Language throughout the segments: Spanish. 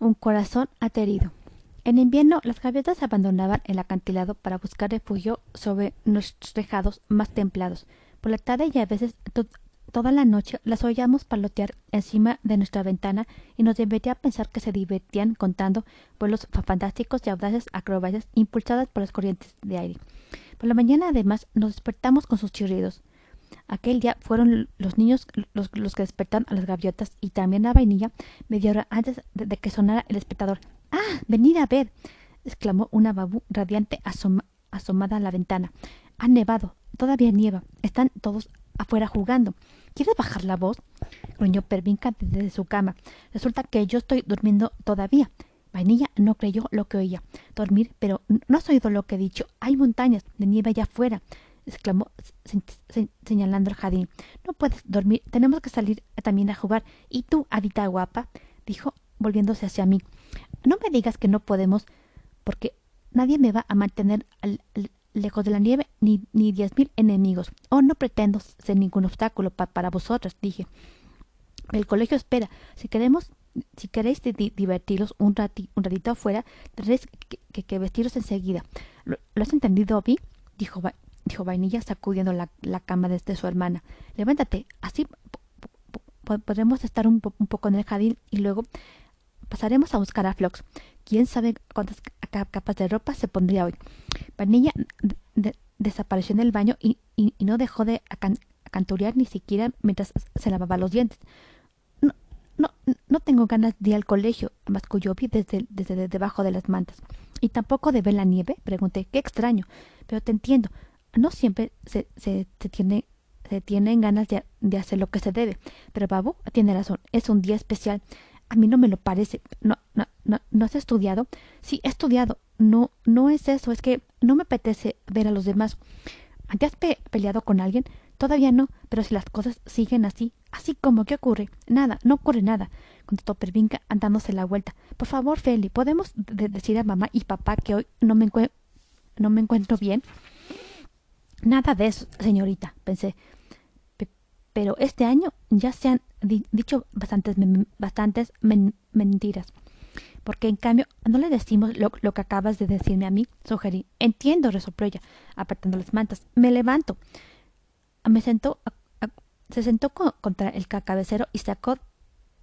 Un corazón aterido. En invierno, las gaviotas abandonaban el acantilado para buscar refugio sobre nuestros tejados más templados. Por la tarde y a veces toda la noche las oíamos palotear encima de nuestra ventana y nos divertía pensar que se divertían contando vuelos fantásticos y audaces acrobacias impulsadas por las corrientes de aire. Por la mañana, además, nos despertamos con sus chirridos. Aquel día fueron los niños los, que despertaron a las gaviotas y también a Vainilla media hora antes de, que sonara el espectador. ¡Ah! ¡Venid a ver! exclamó una babú radiante asomada a la ventana. Ha nevado. Todavía nieva. Están todos afuera jugando. ¿Quieres bajar la voz? gruñó Pervinca desde su cama. Resulta que yo estoy durmiendo todavía. Vainilla no creyó lo que oía. Dormir, pero no has oído lo que he dicho. Hay montañas de nieve allá afuera exclamó señalando el jardín. No puedes dormir, tenemos que salir también a jugar. ¿Y tú, Adita guapa? dijo, volviéndose hacia mí. No me digas que no podemos, porque nadie me va a mantener lejos de la nieve, ni, ni diez mil enemigos. Oh, no pretendo ser ningún obstáculo para vosotras, dije. El colegio espera. Si queremos, si queréis divertiros un, un ratito afuera, tendréis que, que, vestiros enseguida. ¿Lo, has entendido, Vi? dijo dijo Vainilla sacudiendo la, cama desde su hermana. Levántate, así podremos estar un, poco en el jardín y luego pasaremos a buscar a Flox. ¿Quién sabe cuántas capas de ropa se pondría hoy? Vainilla desapareció en el baño y, no dejó de acanturear ni siquiera mientras se lavaba los dientes. No, no, no tengo ganas de ir al colegio, masculló desde, desde debajo de las mantas. ¿Y tampoco de ver la nieve? Pregunté. Qué extraño. Pero te entiendo no siempre se, se, tiene se tienen ganas de, de, hacer lo que se debe. Pero Babu tiene razón, es un día especial. A mí no me lo parece. No, no, no, ¿no has estudiado? Sí, he estudiado. No, no es eso, es que no me apetece ver a los demás. ¿Te has peleado con alguien? Todavía no, pero si las cosas siguen así, así como, ¿qué ocurre? Nada, no ocurre nada, contestó Pervinca andándose la vuelta. Por favor, Feli, ¿podemos decir a mamá y papá que hoy no me, no me encuentro bien? Nada de eso, señorita, pensé. pero este año ya se han dicho bastantes, bastantes mentiras. Porque en cambio no le decimos lo, que acabas de decirme a mí, sugerí. Entiendo, resopló ella, apartando las mantas. Me levanto. Me sentó, se sentó contra el cabecero y sacó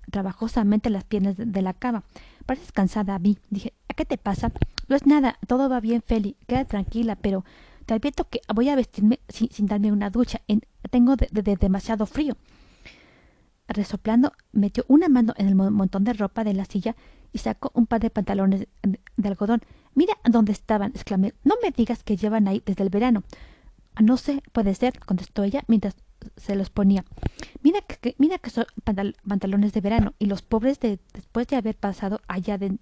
trabajosamente las piernas de, la cama. Pareces cansada, Vi. Dije, ¿a qué te pasa? No es nada, todo va bien, Feli. Queda tranquila, pero te advierto que voy a vestirme sin, darme una ducha. tengo de, demasiado frío. Resoplando, metió una mano en el montón de ropa de la silla y sacó un par de pantalones de, algodón. Mira dónde estaban, exclamé. No me digas que llevan ahí desde el verano. No sé, puede ser, contestó ella mientras se los ponía. Mira que, mira que son pantalones de verano y los pobres de, después de haber pasado allá, de,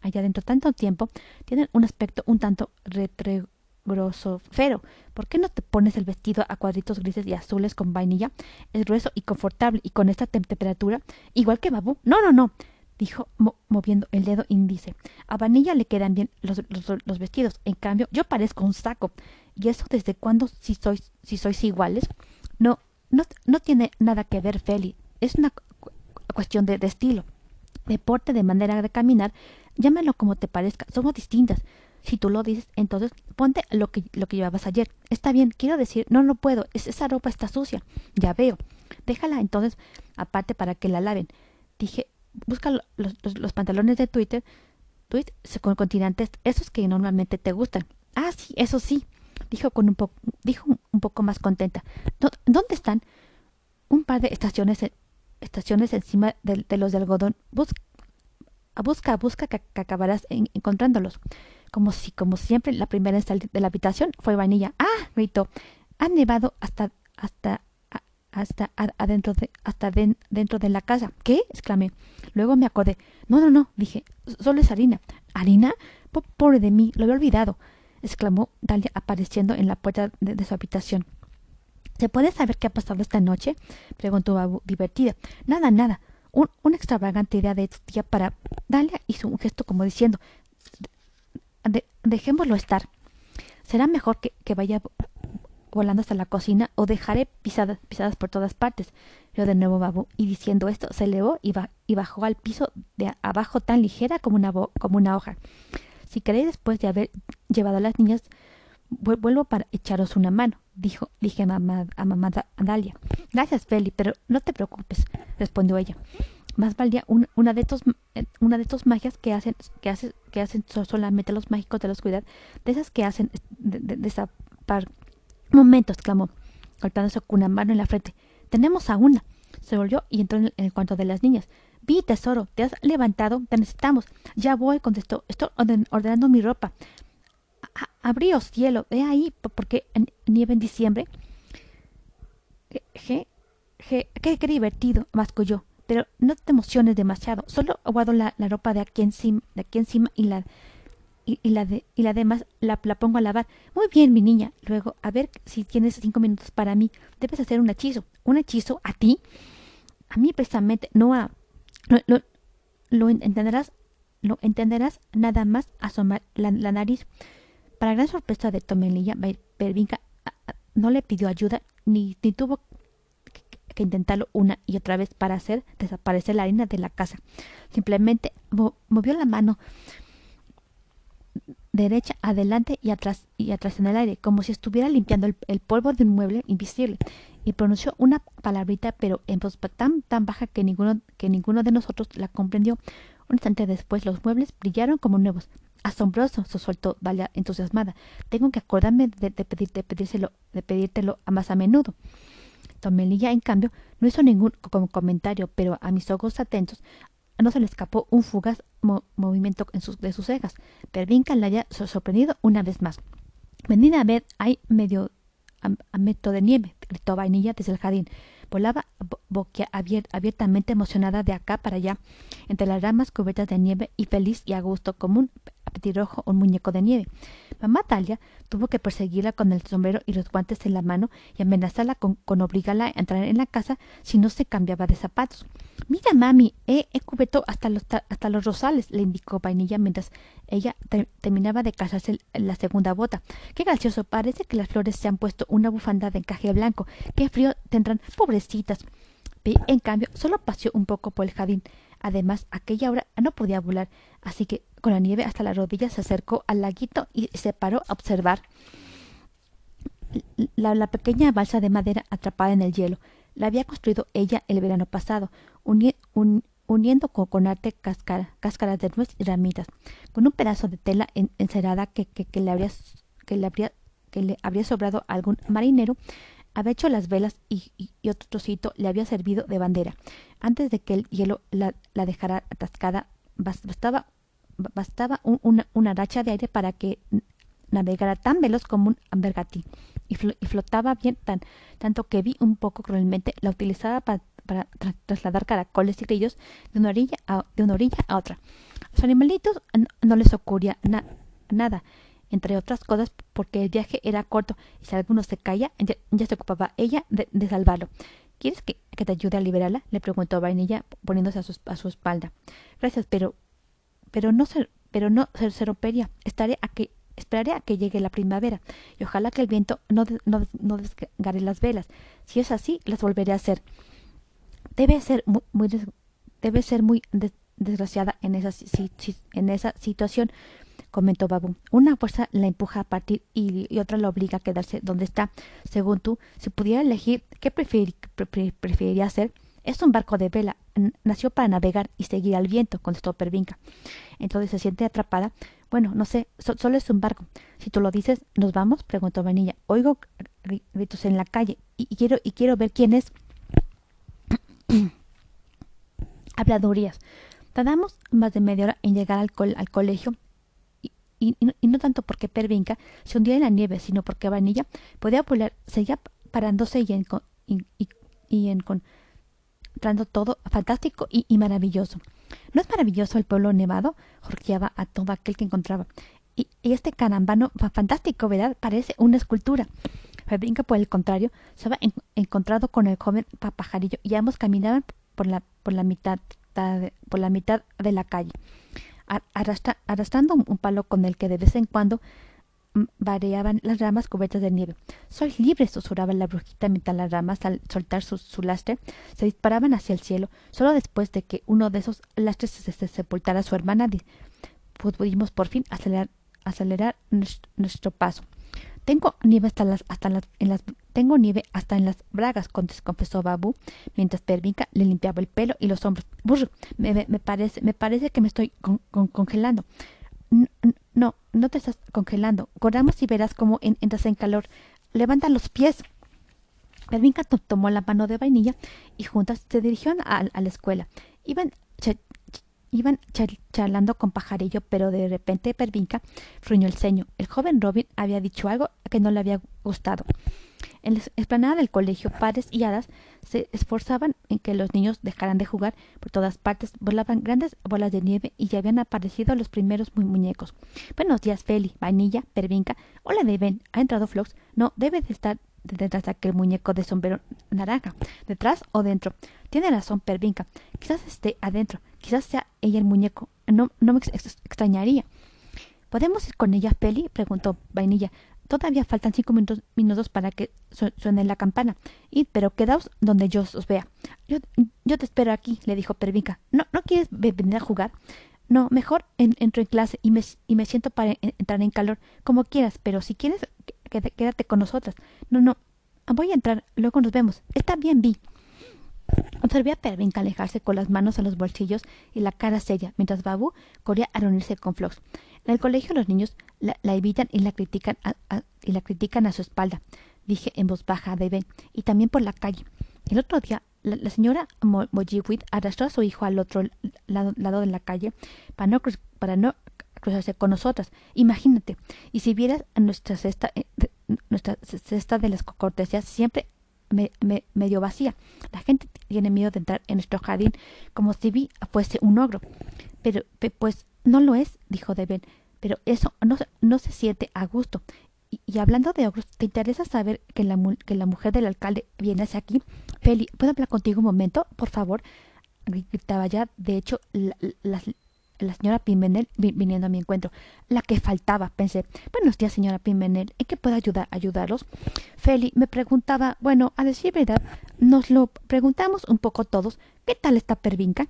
allá dentro tanto tiempo tienen un aspecto un tanto retre, fero. ¿Por qué no te pones el vestido a cuadritos grises y azules con vainilla? Es grueso y confortable y con esta temperatura, igual que Babu. No, no, no, dijo moviendo el dedo índice. A vainilla le quedan bien los, los, vestidos. En cambio, yo parezco un saco. ¿Y eso desde cuándo si sois, si sois iguales? No, no, no tiene nada que ver, Feli. Es una cuestión de, de estilo. Deporte, de manera de caminar, llámalo como te parezca. Somos distintas. Si tú lo dices, entonces ponte lo que, lo que llevabas ayer. Está bien, quiero decir, no, no puedo, esa ropa está sucia. Ya veo. Déjala entonces aparte para que la laven. Dije, busca los, los, pantalones de Twitter, tweet con continentes, esos que normalmente te gustan. Ah, sí, eso sí, dijo con un poco, dijo un poco más contenta. ¿Dónde están? Un par de estaciones, estaciones encima de, de los de algodón. Busca, busca, busca que, acabarás encontrándolos como si, como siempre, la primera en salir de la habitación fue Vainilla. ¡Ah! gritó. Ha nevado hasta, hasta, hasta adentro de, hasta dentro de la casa. ¿Qué? exclamé. Luego me acordé. No, no, no, dije. Solo es harina. ¿Harina? pobre de mí, lo había olvidado, exclamó Dalia apareciendo en la puerta de, su habitación. ¿Se puede saber qué ha pasado esta noche? preguntó Babu, divertida. Nada, nada. Un, una extravagante idea de tu tía para. Dalia hizo un gesto como diciendo dejémoslo estar. Será mejor que, que vaya volando hasta la cocina o dejaré pisadas, pisadas por todas partes. Yo de nuevo Babu, y diciendo esto se elevó y, y bajó al piso de abajo tan ligera como una, como una hoja. Si queréis después de haber llevado a las niñas, vuelvo para echaros una mano, dijo, dije a mamá, a Dalia. Gracias, Feli, pero no te preocupes, respondió ella. Más valía una, de estos, eh, una de estos magias que hacen, que hacen, que hacen solamente los mágicos de la oscuridad, de esas que hacen de, de, Momento, exclamó, golpeándose con una mano en la frente. Tenemos a una. Se volvió y entró en el, cuarto de las niñas. Vi, tesoro, te has levantado, te necesitamos. Ya voy, contestó. Estoy ordenando mi ropa. Abríos, cielo, ve ahí, porque nieve en diciembre. Je, je, qué, divertido, masculló. Pero no te emociones demasiado. Solo guardo la, ropa de aquí encima, de aquí encima y la y, la de y la demás la, la, pongo a lavar. Muy bien, mi niña. Luego, a ver si tienes cinco minutos para mí. Debes hacer un hechizo. ¿Un hechizo a ti? A mí precisamente, no a... Lo, lo, entenderás, lo entenderás nada más asomar la nariz. Para gran sorpresa de Tomelilla, Pervinca no le pidió ayuda ni, ni tuvo que intentarlo una y otra vez para hacer desaparecer la harina de la casa. Simplemente movió la mano derecha adelante y atrás y atrás en el aire, como si estuviera limpiando el, polvo de un mueble invisible, y pronunció una palabrita, pero en voz tan, tan baja que ninguno, que ninguno de nosotros la comprendió. Un instante después los muebles brillaron como nuevos. Asombroso, soltó Dalia entusiasmada. Tengo que acordarme de, de, pedírselo, de pedírtelo más a menudo. Tomelilla, en cambio, no hizo ningún comentario, pero a mis ojos atentos no se le escapó un fugaz movimiento de sus cejas. Pervinca la había sorprendido una vez más. Venid a ver, hay medio a, metro de nieve, gritó Vainilla desde el jardín. Volaba abiertamente emocionada de acá para allá, entre las ramas cubiertas de nieve y feliz y a gusto como un petirrojo un muñeco de nieve. Mamá Talia tuvo que perseguirla con el sombrero y los guantes en la mano y amenazarla con, con obligarla a entrar en la casa si no se cambiaba de zapatos. Mira, mami, he, cubierto hasta los, hasta los rosales, le indicó Vainilla mientras ella terminaba de casarse la segunda bota. Qué gracioso, parece que las flores se han puesto una bufanda de encaje blanco. Qué frío tendrán, pobrecitas. En cambio, solo paseó un poco por el jardín. Además, aquella hora no podía volar, así que con la nieve hasta las rodillas se acercó al laguito y se paró a observar la, la pequeña balsa de madera atrapada en el hielo. La había construido ella el verano pasado, uniendo con, arte cáscaras de nuez y ramitas, con un pedazo de tela encerada que, que, le habría, que, le habría, que le habría sobrado a algún marinero, había hecho las velas y, otro trocito le había servido de bandera. Antes de que el hielo la, dejara atascada, bastaba, bastaba una, racha de aire para que navegara tan veloz como un ambergatí y, flotaba bien tan, tanto que vi un poco cruelmente la utilizaba para, trasladar caracoles y grillos de una orilla a, de una orilla a otra. los animalitos no, les ocurría nada, entre otras cosas porque el viaje era corto y si alguno se caía ya, se ocupaba ella de, salvarlo. ¿Quieres que, te ayude a liberarla? le preguntó Vainilla poniéndose a su, a su espalda. Gracias, pero pero no se, pero no se, rompería. Estaré aquí, esperaré a que llegue la primavera y ojalá que el viento no, no, no desgare las velas. Si es así, las volveré a hacer. Debe ser muy, debe ser muy desgraciada en esa, en esa situación, comentó Babu. Una fuerza la empuja a partir y, otra la obliga a quedarse donde está. Según tú, si pudiera elegir, ¿qué preferiría hacer? Es un barco de vela. Nació para navegar y seguir al viento, contestó Pervinca. Entonces se siente atrapada. Bueno, no sé, solo es un barco. Si tú lo dices, ¿nos vamos? preguntó Vanilla. Oigo gritos en la calle y, quiero y quiero ver quién es. Habladurías. Tardamos más de media hora en llegar al, al colegio y, no tanto porque Pervinca se hundía en la nieve, sino porque Vanilla podía volar, seguía parándose y, en, y, y en, con, todo fantástico y, maravilloso. ¿No es maravilloso el pueblo nevado? jorqueaba a todo aquel que encontraba. Y, este carambano fantástico, ¿verdad? Parece una escultura. Fabrinca, por el contrario, se había encontrado con el joven pajarillo y ambos caminaban por la, por la, mitad, por la mitad de la calle, arrastrando un palo con el que de vez en cuando variaban las ramas cubiertas de nieve. Soy libre, susurraba la brujita mientras las ramas, al soltar su, lastre, se disparaban hacia el cielo. Solo después de que uno de esos lastres se, sepultara a su hermana, pudimos por fin acelerar, acelerar nuestro, paso. Tengo nieve hasta las, hasta las, en las, tengo nieve hasta en las bragas, confesó Babu, mientras Pervinca le limpiaba el pelo y los hombros. Burr, me, me, parece, me parece que me estoy congelando. No, no te estás congelando. Corramos y verás cómo entras en calor. Levanta los pies. Pervinca tomó la mano de vainilla y juntas se dirigieron a, la escuela. Iban, iban charlando con pajarillo, pero de repente Pervinca fruñó el ceño. El joven Robin había dicho algo que no le había gustado. En la explanada del colegio, padres y hadas se esforzaban en que los niños dejaran de jugar. Por todas partes volaban grandes bolas de nieve y ya habían aparecido los primeros muñecos. Buenos días, Feli, Vainilla, Pervinca. Hola, Deben. ¿Ha entrado Flox? No, debe de estar detrás de aquel muñeco de sombrero naranja. ¿Detrás o dentro? Tiene razón, Pervinca. Quizás esté adentro. Quizás sea ella el muñeco. No, no me extrañaría. ¿Podemos ir con ella, Feli? preguntó Vainilla. Todavía faltan cinco minutos, para que suene la campana. Y, pero quedaos donde yo os vea. Yo, yo te espero aquí, le dijo Pervinca. ¿No, ¿No quieres venir a jugar? No, mejor entro en clase y me, y me siento para entrar en calor, como quieras, pero si quieres, quédate con nosotras. No, no, voy a entrar, luego nos vemos. Está bien, Vi. Observé a Pervinca alejarse con las manos en los bolsillos y la cara seria, mientras Babu corría a reunirse con Flox. En el colegio los niños la, evitan y la critican a, y la critican a su espalda, dije en voz baja a Deben, y también por la calle. El otro día, la, señora Mojiwit arrastró a su hijo al otro lado, de la calle para no, cruzarse con nosotras. Imagínate, y si vieras nuestra cesta, eh, nuestra cesta de las cortesías siempre me, medio vacía. La gente tiene miedo de entrar en nuestro jardín como si vi fuese un ogro. Pero, pues, no lo es, dijo Deben pero eso no, no se siente a gusto. Y, hablando de ogros, ¿te interesa saber que la, que la mujer del alcalde viene hacia aquí? Feli, ¿puedo hablar contigo un momento, por favor? Gritaba ya, de hecho, la, la, señora Pimenel viniendo a mi encuentro. La que faltaba, pensé. Buenos días, señora Pimenel. ¿En qué puedo ayudar, ayudarlos? Feli me preguntaba, bueno, a decir verdad, nos lo preguntamos un poco todos. ¿Qué tal está Pervinca?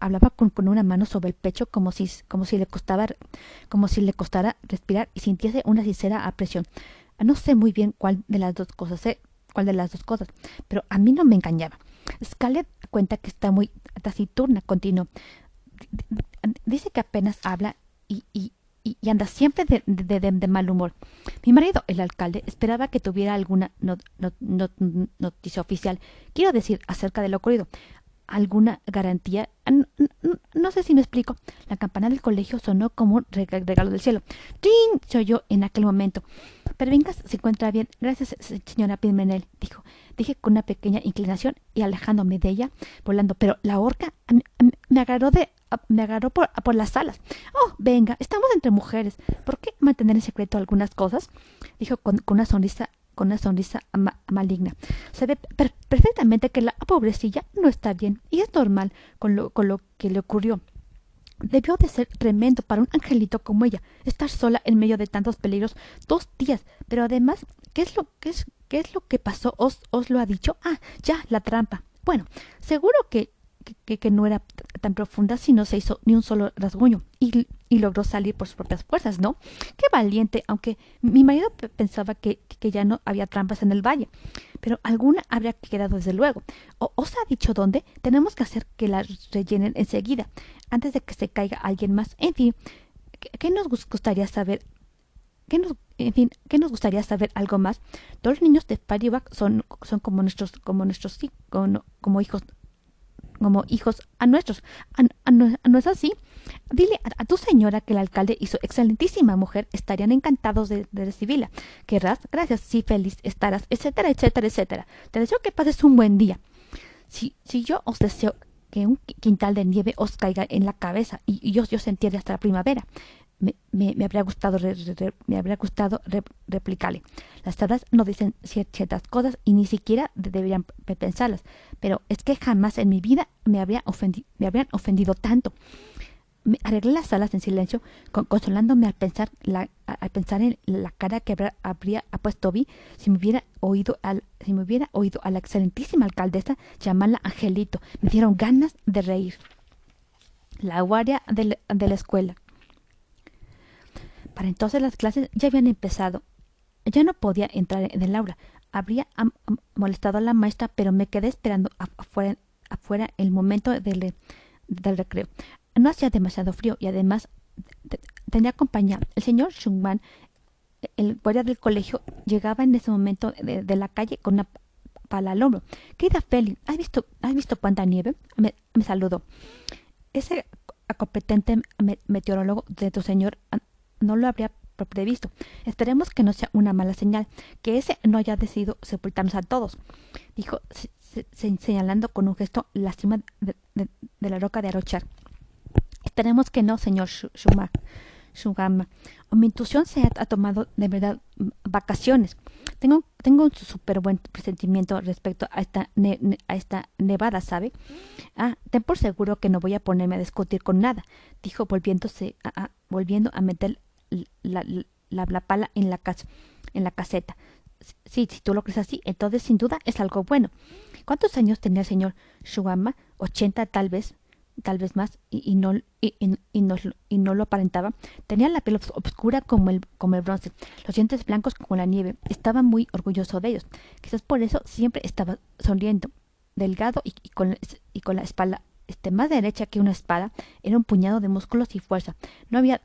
Hablaba con, una mano sobre el pecho como si, como si le costaba, como si le costara respirar y sintiese una sincera apresión. No sé muy bien cuál de las dos cosas, sé cuál de las dos cosas, pero a mí no me engañaba. Scarlett cuenta que está muy taciturna, continuó. Dice que apenas habla y, anda siempre de, de, mal humor. Mi marido, el alcalde, esperaba que tuviera alguna noticia oficial, quiero decir, acerca de lo ocurrido alguna garantía. No, sé si me explico. La campana del colegio sonó como un regalo del cielo. ¡Tin! se oyó en aquel momento. Pervingas se encuentra bien. Gracias, señora Pimenel, dijo. Dije con una pequeña inclinación y alejándome de ella, volando. Pero la horca me agarró de me agarró por, por, las alas. Oh, venga, estamos entre mujeres. ¿Por qué mantener en secreto algunas cosas? Dijo con una sonrisa con una sonrisa maligna. Se ve perfectamente que la pobrecilla no está bien y es normal con lo, con lo que le ocurrió. Debió de ser tremendo para un angelito como ella, estar sola en medio de tantos peligros dos días. Pero además, ¿qué es lo, qué es, qué es lo que pasó? ¿Os, ¿Os lo ha dicho? Ah, ya, la trampa. Bueno, seguro que que, no era tan profunda si no se hizo ni un solo rasguño y, y, logró salir por sus propias fuerzas, ¿no? Qué valiente, aunque mi marido pensaba que, que, ya no había trampas en el valle, pero alguna habría quedado desde luego. O, ¿Os ha dicho dónde? Tenemos que hacer que la rellenen enseguida, antes de que se caiga alguien más. En fin, ¿qué, nos gustaría saber? ¿Qué nos, en fin, ¿qué nos gustaría saber algo más? Todos los niños de Paribac son, son como nuestros, como nuestros, como hijos como hijos a nuestros. ¿A, no, es así? Dile a, tu señora que el alcalde y su excelentísima mujer estarían encantados de, recibirla. Querrás, gracias, sí, feliz estarás, etcétera, etcétera, etcétera. Te deseo que pases un buen día. Si, si yo os deseo que un quintal de nieve os caiga en la cabeza y, yo, yo se entiende hasta la primavera, me, me, habría gustado, me habría gustado replicarle. Las tablas no dicen ciertas cosas y ni siquiera deberían pensarlas, pero es que jamás en mi vida me, habría me habrían ofendido tanto. Me arreglé las salas en silencio, consolándome al pensar, la, al pensar en la cara que habría, puesto Toby si me hubiera oído al, si me hubiera oído a la excelentísima alcaldesa llamarla Angelito. Me dieron ganas de reír. La guardia de la escuela. Para entonces las clases ya habían empezado. Ya no podía entrar en el aula. Habría molestado a la maestra, pero me quedé esperando afuera, el momento del, recreo. No hacía demasiado frío y además tenía compañía. El señor Schungman, el guardia del colegio, llegaba en ese momento de, la calle con una pala al hombro. Querida Feli, ¿has visto, ¿has visto cuánta nieve? Me, me saludó. Ese competente meteorólogo de tu señor no lo habría previsto. Esperemos que no sea una mala señal, que ese no haya decidido sepultarnos a todos, dijo señalando con un gesto la cima de, la roca de Arochar. Esperemos que no, señor Shugama. Mi intuición se ha, tomado de verdad vacaciones. Tengo, tengo un súper buen presentimiento respecto a esta, a esta nevada, ¿sabe? Ah, ten por seguro que no voy a ponerme a discutir con nada, dijo volviéndose a, volviendo a meter la, la, pala en la, casa, en la caseta. Sí, si tú lo crees así, entonces sin duda es algo bueno. ¿Cuántos años tenía el señor Shuama? Ochenta tal vez, tal vez más, y, no, y, y, no, y no lo aparentaba. Tenía la piel oscura como el, como el bronce, los dientes blancos como la nieve. Estaba muy orgulloso de ellos. Quizás por eso siempre estaba sonriendo, delgado y, con, y con la espalda este, más derecha que una espada. Era un puñado de músculos y fuerza. No había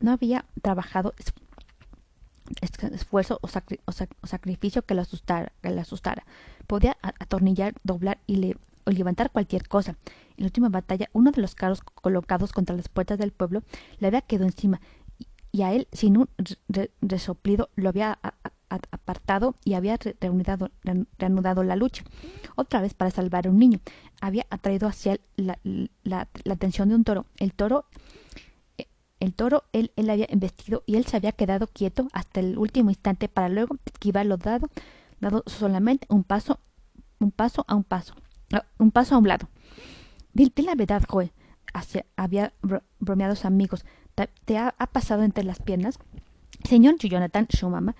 no había trabajado esfuerzo o, sacrificio que lo asustara, que le asustara. Podía atornillar, doblar y, le, levantar cualquier cosa. En la última batalla, uno de los carros colocados contra las puertas del pueblo le había quedado encima y a él, sin un resoplido, lo había apartado y había reanudado, la lucha. Otra vez para salvar a un niño. Había atraído hacia él la, la atención de un toro. El toro el toro él, él había embestido y él se había quedado quieto hasta el último instante para luego esquivarlo dado, dado solamente un paso, un paso a un paso, un paso a un lado. Dile la verdad, Joe, había bromeado sus amigos. ¿Te, ha, pasado entre las piernas? Señor Jonathan Shumama,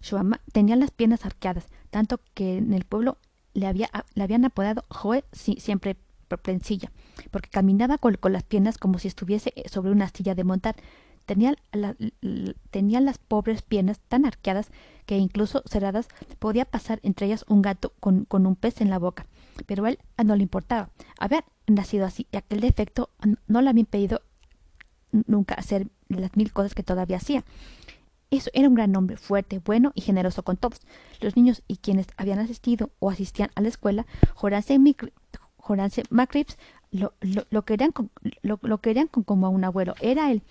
Shumama tenía las piernas arqueadas, tanto que en el pueblo le, había, le habían apodado Joe siempre porque caminaba con, las piernas como si estuviese eh, sobre una silla de montar. Tenía, las pobres piernas tan arqueadas que incluso cerradas podía pasar entre ellas un gato con, un pez en la boca. Pero a él no le importaba. Había nacido así y aquel defecto no le había impedido nunca hacer las mil cosas que todavía hacía. Eso era un gran hombre, fuerte, bueno y generoso con todos. Los niños y quienes habían asistido o asistían a la escuela, Horace McCreeps lo, querían, con, lo, querían con, como a un abuelo. Era el,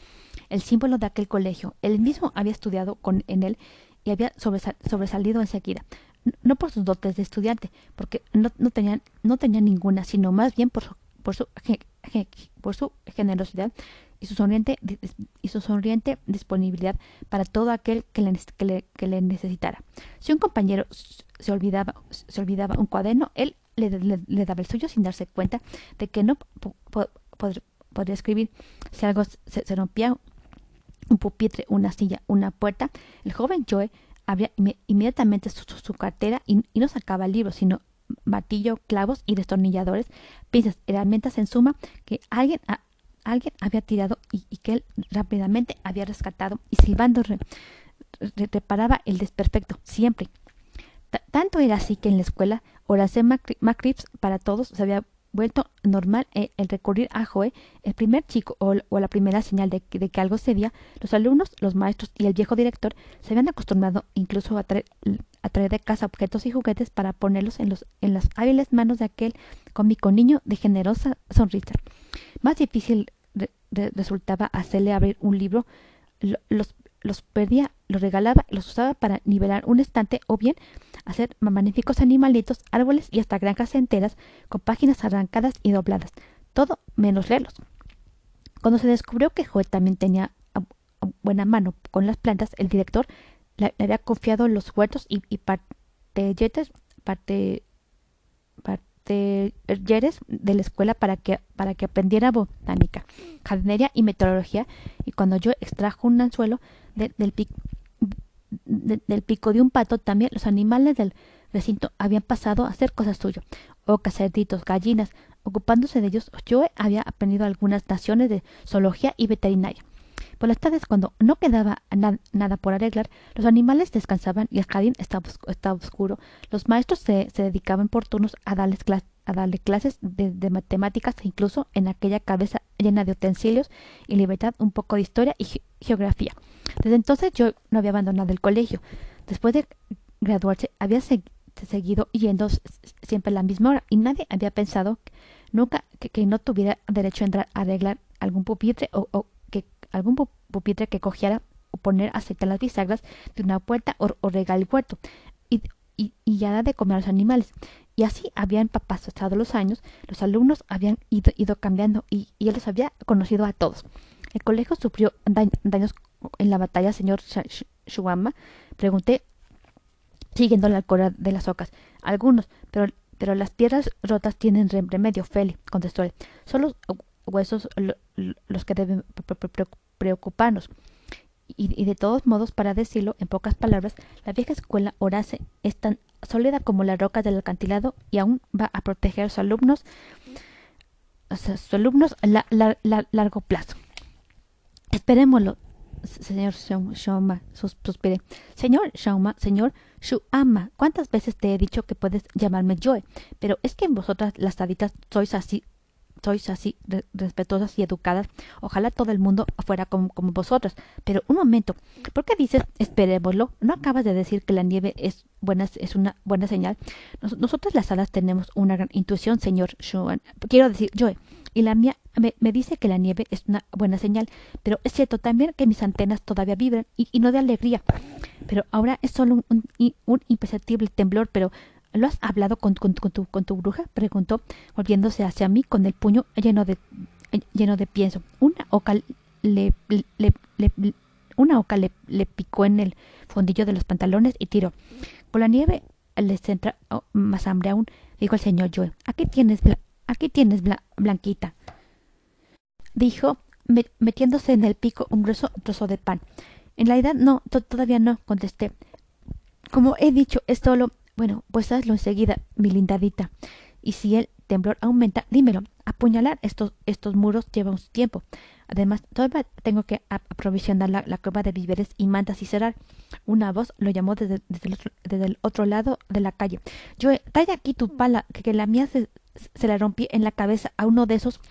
el símbolo de aquel colegio. Él mismo había estudiado con, en él y había sobresalido enseguida. No por sus dotes de estudiante, porque no, no, tenía, no ninguna, sino más bien por su, por su, por su generosidad y su sonriente y su sonriente disponibilidad para todo aquel que le, que le, que le necesitara. Si un compañero se olvidaba, se olvidaba un cuaderno, él le, daba el suyo sin darse cuenta de que no podría escribir. Si algo se, rompía, un pupitre, una silla, una puerta, el joven Joe abría inmediatamente su, cartera y, no sacaba libros, sino martillo, clavos y destornilladores, pinzas, herramientas en suma que alguien, alguien había tirado y, que él rápidamente había rescatado y silbando reparaba el desperfecto, siempre. Tanto era así que en la escuela Horace McCreeps para todos se había vuelto normal eh, el recurrir a Joe, el primer chico o, la primera señal de, que algo cedía, los alumnos, los maestros y el viejo director se habían acostumbrado incluso a traer, de casa objetos y juguetes para ponerlos en, los, en las hábiles manos de aquel cómico niño de generosa sonrisa. Más difícil resultaba hacerle abrir un libro, los, los perdía, los regalaba, los usaba para nivelar un estante o bien hacer magníficos animalitos, árboles y hasta granjas enteras con páginas arrancadas y dobladas. Todo menos leerlos. Cuando se descubrió que Joe también tenía buena mano con las plantas, el director le, había confiado los huertos y, y partelletes, parte, talleres de la escuela para que, para que aprendiera botánica, jardinería y meteorología, y cuando yo extrajo un anzuelo del, del pico de un pato, también los animales del recinto habían pasado a hacer cosas suyas, ocas, cerditos, gallinas, ocupándose de ellos, yo había aprendido algunas naciones de zoología y veterinaria. Por las tardes, cuando no quedaba nada por arreglar, los animales descansaban y el jardín estaba, oscuro. Los maestros se, dedicaban por turnos a darles, a darle clases de, matemáticas e incluso en aquella cabeza llena de utensilios y libertad un poco de historia y geografía. Desde entonces yo no había abandonado el colegio. Después de graduarse había seguido yendo siempre a la misma hora y nadie había pensado nunca que, no tuviera derecho a entrar a arreglar algún pupitre o algún pupitre que cogiera o poner a las bisagras de una puerta o, regar el huerto y, y, ya da de comer a los animales. Y así habían pasado los años, los alumnos habían ido, ido cambiando y, y, él los había conocido a todos. El colegio sufrió daños en la batalla, señor Shuama. Pregunté, siguiendo la cora de las ocas. Algunos, pero, pero las piedras rotas tienen remedio, Feli, contestó él. Solo huesos los que deben preocuparnos. Y, de todos modos, para decirlo en pocas palabras, la vieja escuela Horace es tan sólida como la roca del acantilado y aún va a proteger a sus alumnos, a sus alumnos a la, largo plazo. Esperémoslo, señor Shauma, suspiré. Señor Shauma, señor Shuama, ¿cuántas veces te he dicho que puedes llamarme Joe? Pero es que vosotras las haditas sois así sois así respetuosas y educadas. Ojalá todo el mundo fuera como, como vosotras. Pero un momento, ¿por qué dices esperémoslo? ¿No acabas de decir que la nieve es buena, es una buena señal? nosotras las alas tenemos una gran intuición, señor Shuan. Quiero decir, Joe. Y la mía me, dice que la nieve es una buena señal. Pero es cierto también que mis antenas todavía vibran y, no de alegría. Pero ahora es solo un, un imperceptible temblor, pero ¿Lo has hablado con, con, tu, con tu bruja? preguntó, volviéndose hacia mí con el puño lleno de, pienso. Una oca le, una oca le, picó en el fondillo de los pantalones y tiró. Por la nieve les entra oh, más hambre aún, dijo el señor Joe. Aquí tienes, aquí tienes Blanquita, dijo, metiéndose en el pico un grueso trozo de pan. En realidad no, todavía no, contesté. Como he dicho, es solo bueno, pues hazlo enseguida, mi lindadita. Y si el temblor aumenta, dímelo. Apuñalar estos, estos muros lleva un tiempo. Además, todavía tengo que aprovisionar la, cueva de víveres y mantas y cerrar. Una voz lo llamó desde, desde, el, otro, lado de la calle. Yo, trae aquí tu pala, que, la mía se, se la rompí en la cabeza a uno de esos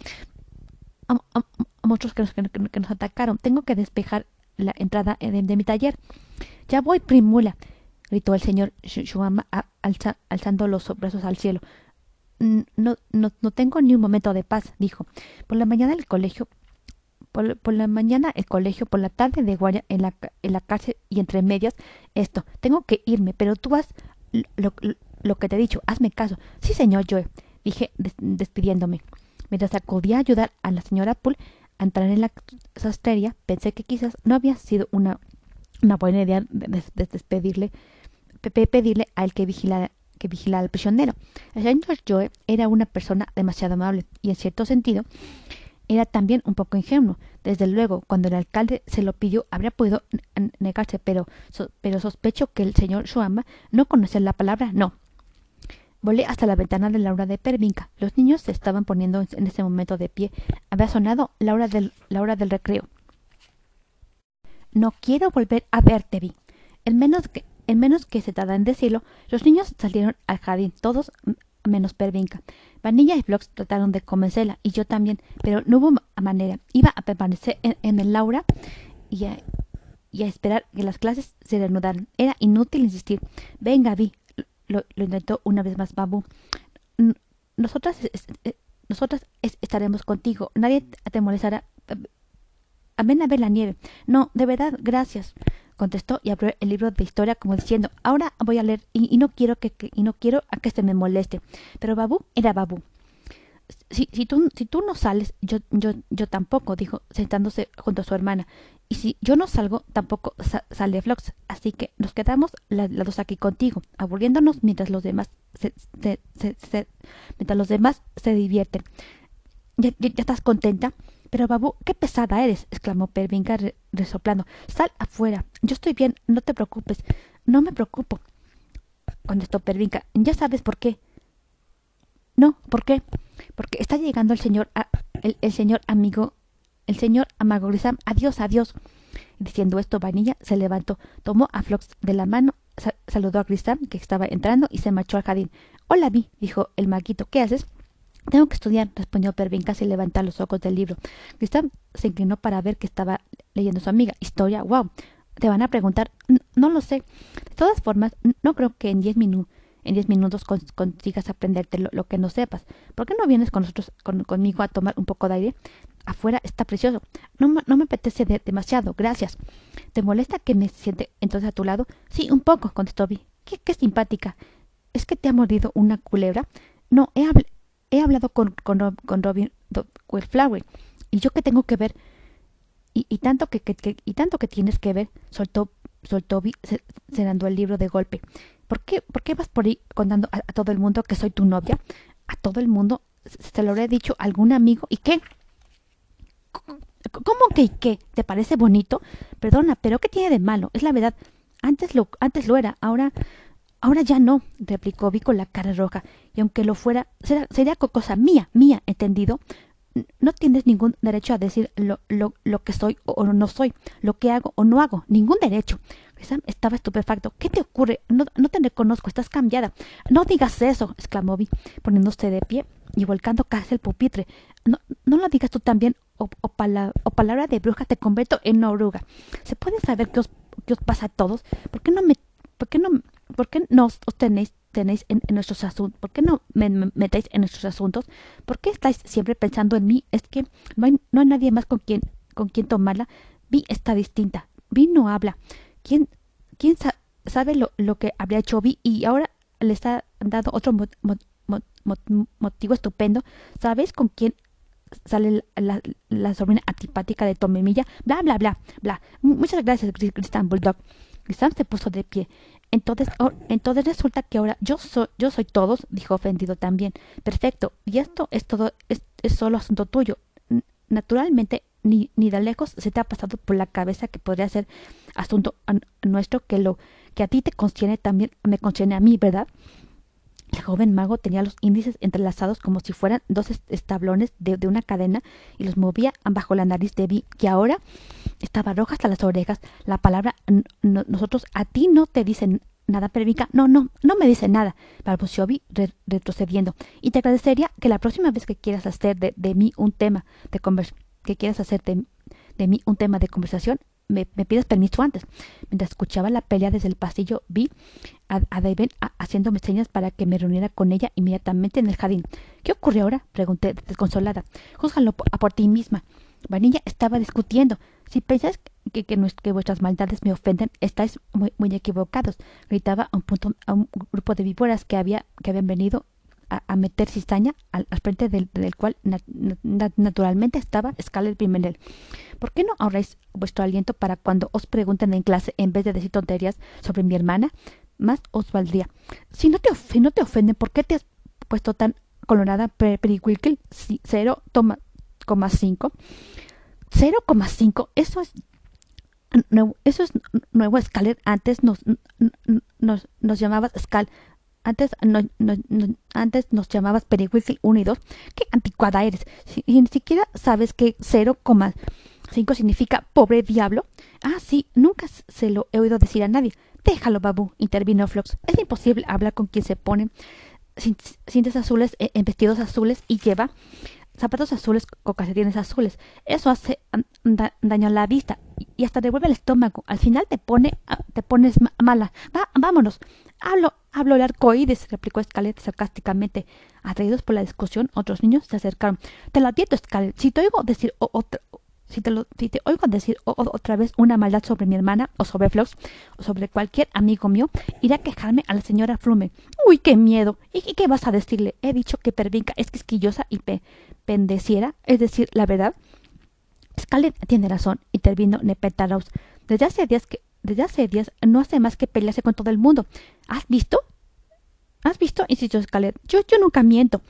monstruos que nos, que, nos, atacaron. Tengo que despejar la entrada de mi taller. Ya voy, primula gritó el señor Shuama alzando los brazos al cielo. No, no, no tengo ni un momento de paz, dijo. Por la mañana el colegio, por, la mañana el colegio, por la tarde de guardia en la, en la cárcel y entre medias esto. Tengo que irme, pero tú haz lo, lo, que te he dicho, hazme caso. Sí, señor Joe, dije despidiéndome. Mientras acudía a ayudar a la señora Poole a entrar en la sastrería, pensé que quizás no había sido una, una buena idea despedirle pedirle al que vigilara, que vigilara al prisionero. El señor Joe era una persona demasiado amable y en cierto sentido era también un poco ingenuo. Desde luego, cuando el alcalde se lo pidió, habría podido negarse, pero, pero sospecho que el señor Shuama no conocía la palabra no. Volé hasta la ventana de la hora de Pervinca. Los niños se estaban poniendo en ese momento de pie. Había sonado la hora del, la hora del recreo. No quiero volver a verte, Vi. El menos que, en menos que se tarda en decirlo, los niños salieron al jardín, todos menos Pervinca. Vanilla y Vlogs trataron de convencerla, y yo también, pero no hubo manera. Iba a permanecer en, el Laura y a, esperar que las clases se reanudaran. Era inútil insistir. Venga, Vi, lo, intentó una vez más Babu. Nosotras, eh, nosotras estaremos contigo. Nadie te molestará. Ven a ver la nieve. No, de verdad, gracias contestó y abrió el libro de historia como diciendo ahora voy a leer y, no quiero que, y no quiero a que se me moleste pero Babu era Babu si, si, tú, si tú no sales, yo, yo, yo tampoco, dijo, sentándose junto a su hermana. Y si yo no salgo, tampoco sale Flox. Así que nos quedamos las, dos aquí contigo, aburriéndonos mientras los demás se, mientras los demás se divierten. ¿Ya, ya, estás contenta? Pero, Babu, qué pesada eres, exclamó Pervinca resoplando. Sal afuera. Yo estoy bien, no te preocupes. No me preocupo, contestó Pervinca. Ya sabes por qué. No, ¿por qué? Porque está llegando el señor, el, señor amigo, el señor Amago Grisam. Adiós, adiós. Diciendo esto, Vanilla se levantó, tomó a Flox de la mano, saludó a Grisam, que estaba entrando, y se marchó al jardín. Hola, Vi, dijo el maguito. ¿Qué haces? Tengo que estudiar, respondió Pervinca sin levantar los ojos del libro. Grisam se inclinó para ver que estaba leyendo su amiga. Historia, wow. Te van a preguntar. No, lo sé. De todas formas, no creo que en diez minutos en diez minutos consigas aprenderte lo, que no sepas. ¿Por qué no vienes con nosotros, conmigo a tomar un poco de aire? Afuera está precioso. No, no me apetece demasiado, gracias. ¿Te molesta que me siente entonces a tu lado? Sí, un poco, contestó Vi. Qué, qué simpática. ¿Es que te ha mordido una culebra? No, he, he hablado con, con, Robin Flower. ¿Y yo qué tengo que ver? Y, tanto que, que, y tanto que tienes que ver, soltó, soltó cerrando el libro de golpe. ¿Por qué, ¿Por qué vas por ahí contando a, todo el mundo que soy tu novia? A todo el mundo se lo habré dicho a algún amigo. ¿Y qué? ¿Cómo que y qué? ¿Te parece bonito? Perdona, pero ¿qué tiene de malo? Es la verdad. Antes lo, antes lo era, ahora, ahora ya no, replicó Vi con la cara roja. Y aunque lo fuera, sería cosa mía, mía, ¿entendido? No tienes ningún derecho a decir lo, lo, lo que soy o no soy, lo que hago o no hago, ningún derecho. Estaba estupefacto. ¿Qué te ocurre? No, no te reconozco, estás cambiada. No digas eso, exclamó Vi, poniéndose de pie y volcando casi el pupitre. No, no lo digas tú también, o, o, palabra de bruja te convierto en oruga. ¿Se puede saber qué os, qué os pasa a todos? ¿Por qué no me, por qué no, os tenéis tenéis en, nuestros asuntos? ¿Por qué no me, metéis en nuestros asuntos? ¿Por qué estáis siempre pensando en mí? Es que no hay, no hay nadie más con quien, con quien tomarla. Vi está distinta. Vi no habla. ¿Quién, quién sabe lo, lo, que habría hecho Vi y ahora le está dando otro motivo estupendo? ¿Sabes con quién sale la, la, sobrina antipática de Tomemilla? Bla, bla, bla, bla. Muchas gracias, Cristian Bulldog. Cristian se puso de pie. Entonces, entonces resulta que ahora yo soy, yo soy todos, dijo ofendido también. Perfecto. Y esto es todo, es, es solo asunto tuyo. Naturalmente, ni, ni de lejos se te ha pasado por la cabeza que podría ser asunto nuestro que lo que a ti te contiene también me contiene a mí, ¿verdad? El joven mago tenía los índices entrelazados como si fueran dos establones de, una cadena y los movía bajo la nariz de Vi, que ahora estaba roja hasta las orejas. La palabra nosotros a ti no te dicen nada, Pervica. No, no, no me dice nada, balbuceó Vi retrocediendo. Y te agradecería que la próxima vez que quieras hacer de, de mí un tema de que quieras hacer de, mí un tema de conversación, me, pides permiso antes. Mientras escuchaba la pelea desde el pasillo, vi a, a David haciéndome señas para que me reuniera con ella inmediatamente en el jardín. ¿Qué ocurre ahora? pregunté desconsolada. Júzgalo a por ti misma. Vanilla estaba discutiendo. Si pensáis que, que, vuestras maldades me ofenden, estáis muy, muy equivocados, gritaba a un, punto, a un grupo de víboras que, había, que habían venido a, meter cizaña al, frente del, cual naturalmente estaba Scarlett Pimentel. ¿Por qué no ahorráis vuestro aliento para cuando os pregunten en clase en vez de decir tonterías sobre mi hermana? Más os valdría. Si no te, no te ofenden, ¿por qué te has puesto tan colorada, Periwinkle? 0,5. 0,5. Eso es eso es nuevo Scarlett. Antes nos, nos, nos llamabas Scal. Antes, no, no, antes nos llamabas Periwinkle 1 y 2. Qué anticuada eres. Y ni siquiera sabes que 0,5 significa pobre diablo. Ah, sí, nunca se lo he oído decir a nadie. Déjalo, babu, intervino Flox. Es imposible hablar con quien se pone cintas azules eh, en vestidos azules y lleva zapatos azules con calcetines azules. Eso hace daño a la vista y hasta devuelve el estómago. Al final te pone, te pones mala. Va, vámonos. Hablo, hablo el arcoíris, replicó Scarlett sarcásticamente. Atraídos por la discusión, otros niños se acercaron. Te lo advierto, Scarlett. Si te oigo decir otra, Si te, oigo decir otra vez una maldad sobre mi hermana, o sobre Flox, o sobre cualquier amigo mío, iré a quejarme a la señora Flume. ¡Uy, qué miedo! ¿Y, qué vas a decirle? He dicho que Pervinca es quisquillosa y pe pendeciera, es decir, la verdad. Scarlett tiene razón, intervino Nepetaros. Desde hace días que desde hace días no hace más que pelearse con todo el mundo. ¿Has visto? ¿Has visto? insistió Scarlett. Yo, yo nunca miento.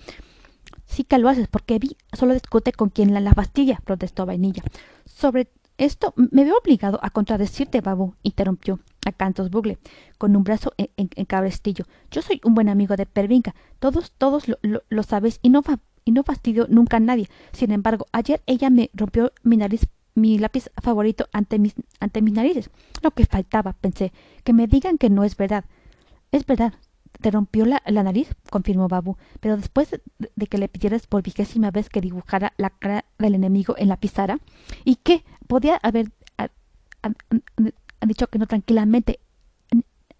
Sí que lo haces, porque Vi solo discute con quien la, fastidia, protestó Vainilla. Sobre esto me veo obligado a contradecirte, Babu, interrumpió a Cantos Bugle, con un brazo en, cabrestillo. Yo soy un buen amigo de Pervinca. Todos, todos lo, lo, sabes y no, fa, y no fastidio nunca a nadie. Sin embargo, ayer ella me rompió mi nariz mi lápiz favorito ante mis, ante mis narices. Lo que faltaba, pensé, que me digan que no es verdad. Es verdad, te rompió la, la nariz, confirmó Babu, pero después de, que le pidieras por vigésima vez que dibujara la cara del enemigo en la pizarra, ¿y qué? Podía haber dicho que no tranquilamente,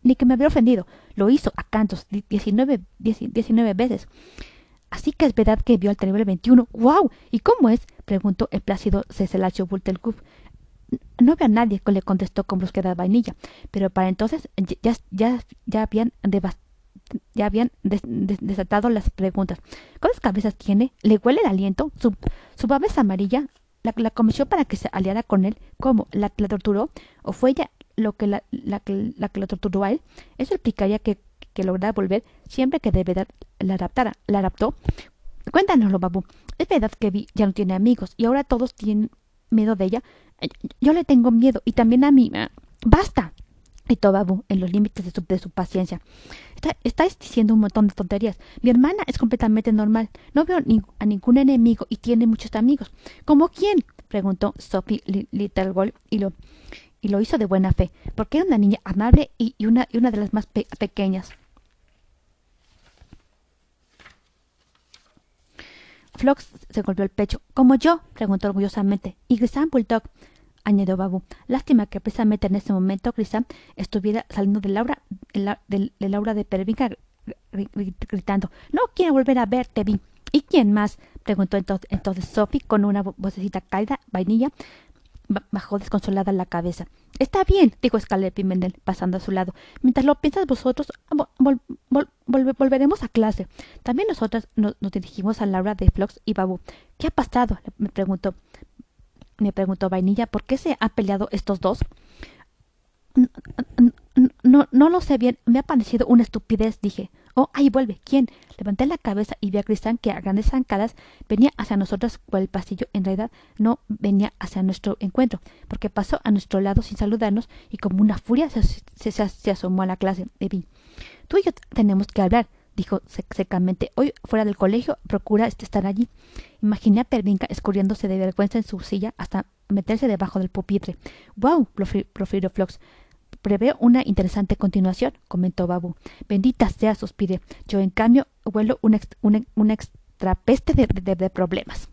ni que me había ofendido. Lo hizo a cantos, diecinueve, diecinueve veces. Así que es verdad que vio al terrible 21. ¡Wow! ¿Y cómo es? preguntó el plácido Cecelacho Bultelkuf. No veo a nadie, le contestó con brusquedad Vainilla, pero para entonces ya, ya, ya habían, ya habían desatado las preguntas. ¿Cuántas cabezas tiene? ¿Le huele el aliento? ¿Su, su es amarilla? ¿La, la para que se aliara con él? ¿Cómo? ¿La, torturó? ¿O fue ella lo que la, la, la que lo torturó a él? Eso explicaría que, que lograra volver siempre que de verdad la adaptara. ¿La adaptó? Cuéntanoslo, Babu. Es verdad que Vi ya no tiene amigos y ahora todos tienen miedo de ella. Yo le tengo miedo y también a mí. ¡Basta! Gritó Babu en los límites de su, paciencia. Está, estáis diciendo un montón de tonterías. Mi hermana es completamente normal. No veo a ningún enemigo y tiene muchos amigos. ¿Cómo quién? preguntó Sophie Littlegold y lo, y lo hizo de buena fe, porque era una niña amable y, y, una, y una de las más pe pequeñas. Flox se golpeó el pecho. ¿Como yo? preguntó orgullosamente. Y Grisam Bulldog, añadió Babu. Lástima que precisamente en ese momento Grisam estuviera saliendo de Laura, de, de Laura de Pervinca gritando No quiero volver a verte, Vi. ¿Y quién más? preguntó entonces, entonces Sophie con una vocecita cálida, vainilla, bajó desconsolada la cabeza. Está bien, dijo Scarlett Pimentel, pasando a su lado. Mientras lo piensas vosotros, vol volveremos a clase. También nosotras nos, nos, dirigimos a Laura de Flox y Babu. ¿Qué ha pasado? me preguntó. Me preguntó Vainilla, ¿por qué se han peleado estos dos? No, no lo sé bien. Me ha parecido una estupidez, dije. Oh, ahí vuelve. ¿Quién? Levanté la cabeza y vi a Cristian que a grandes zancadas venía hacia nosotras por el pasillo. En realidad no venía hacia nuestro encuentro, porque pasó a nuestro lado sin saludarnos y como una furia se, se, se asomó a la clase. Vi. Tú y yo tenemos que hablar, dijo secamente. Hoy, fuera del colegio, procura estar allí. Imaginé a Pervinca escurriéndose de vergüenza en su silla hasta meterse debajo del pupitre. ¡Wow! profirió Flox. Preveo una interesante continuación, comentó Babu. Bendita sea, suspiré. Yo, en cambio, huelo una, una extrapeste de problemas.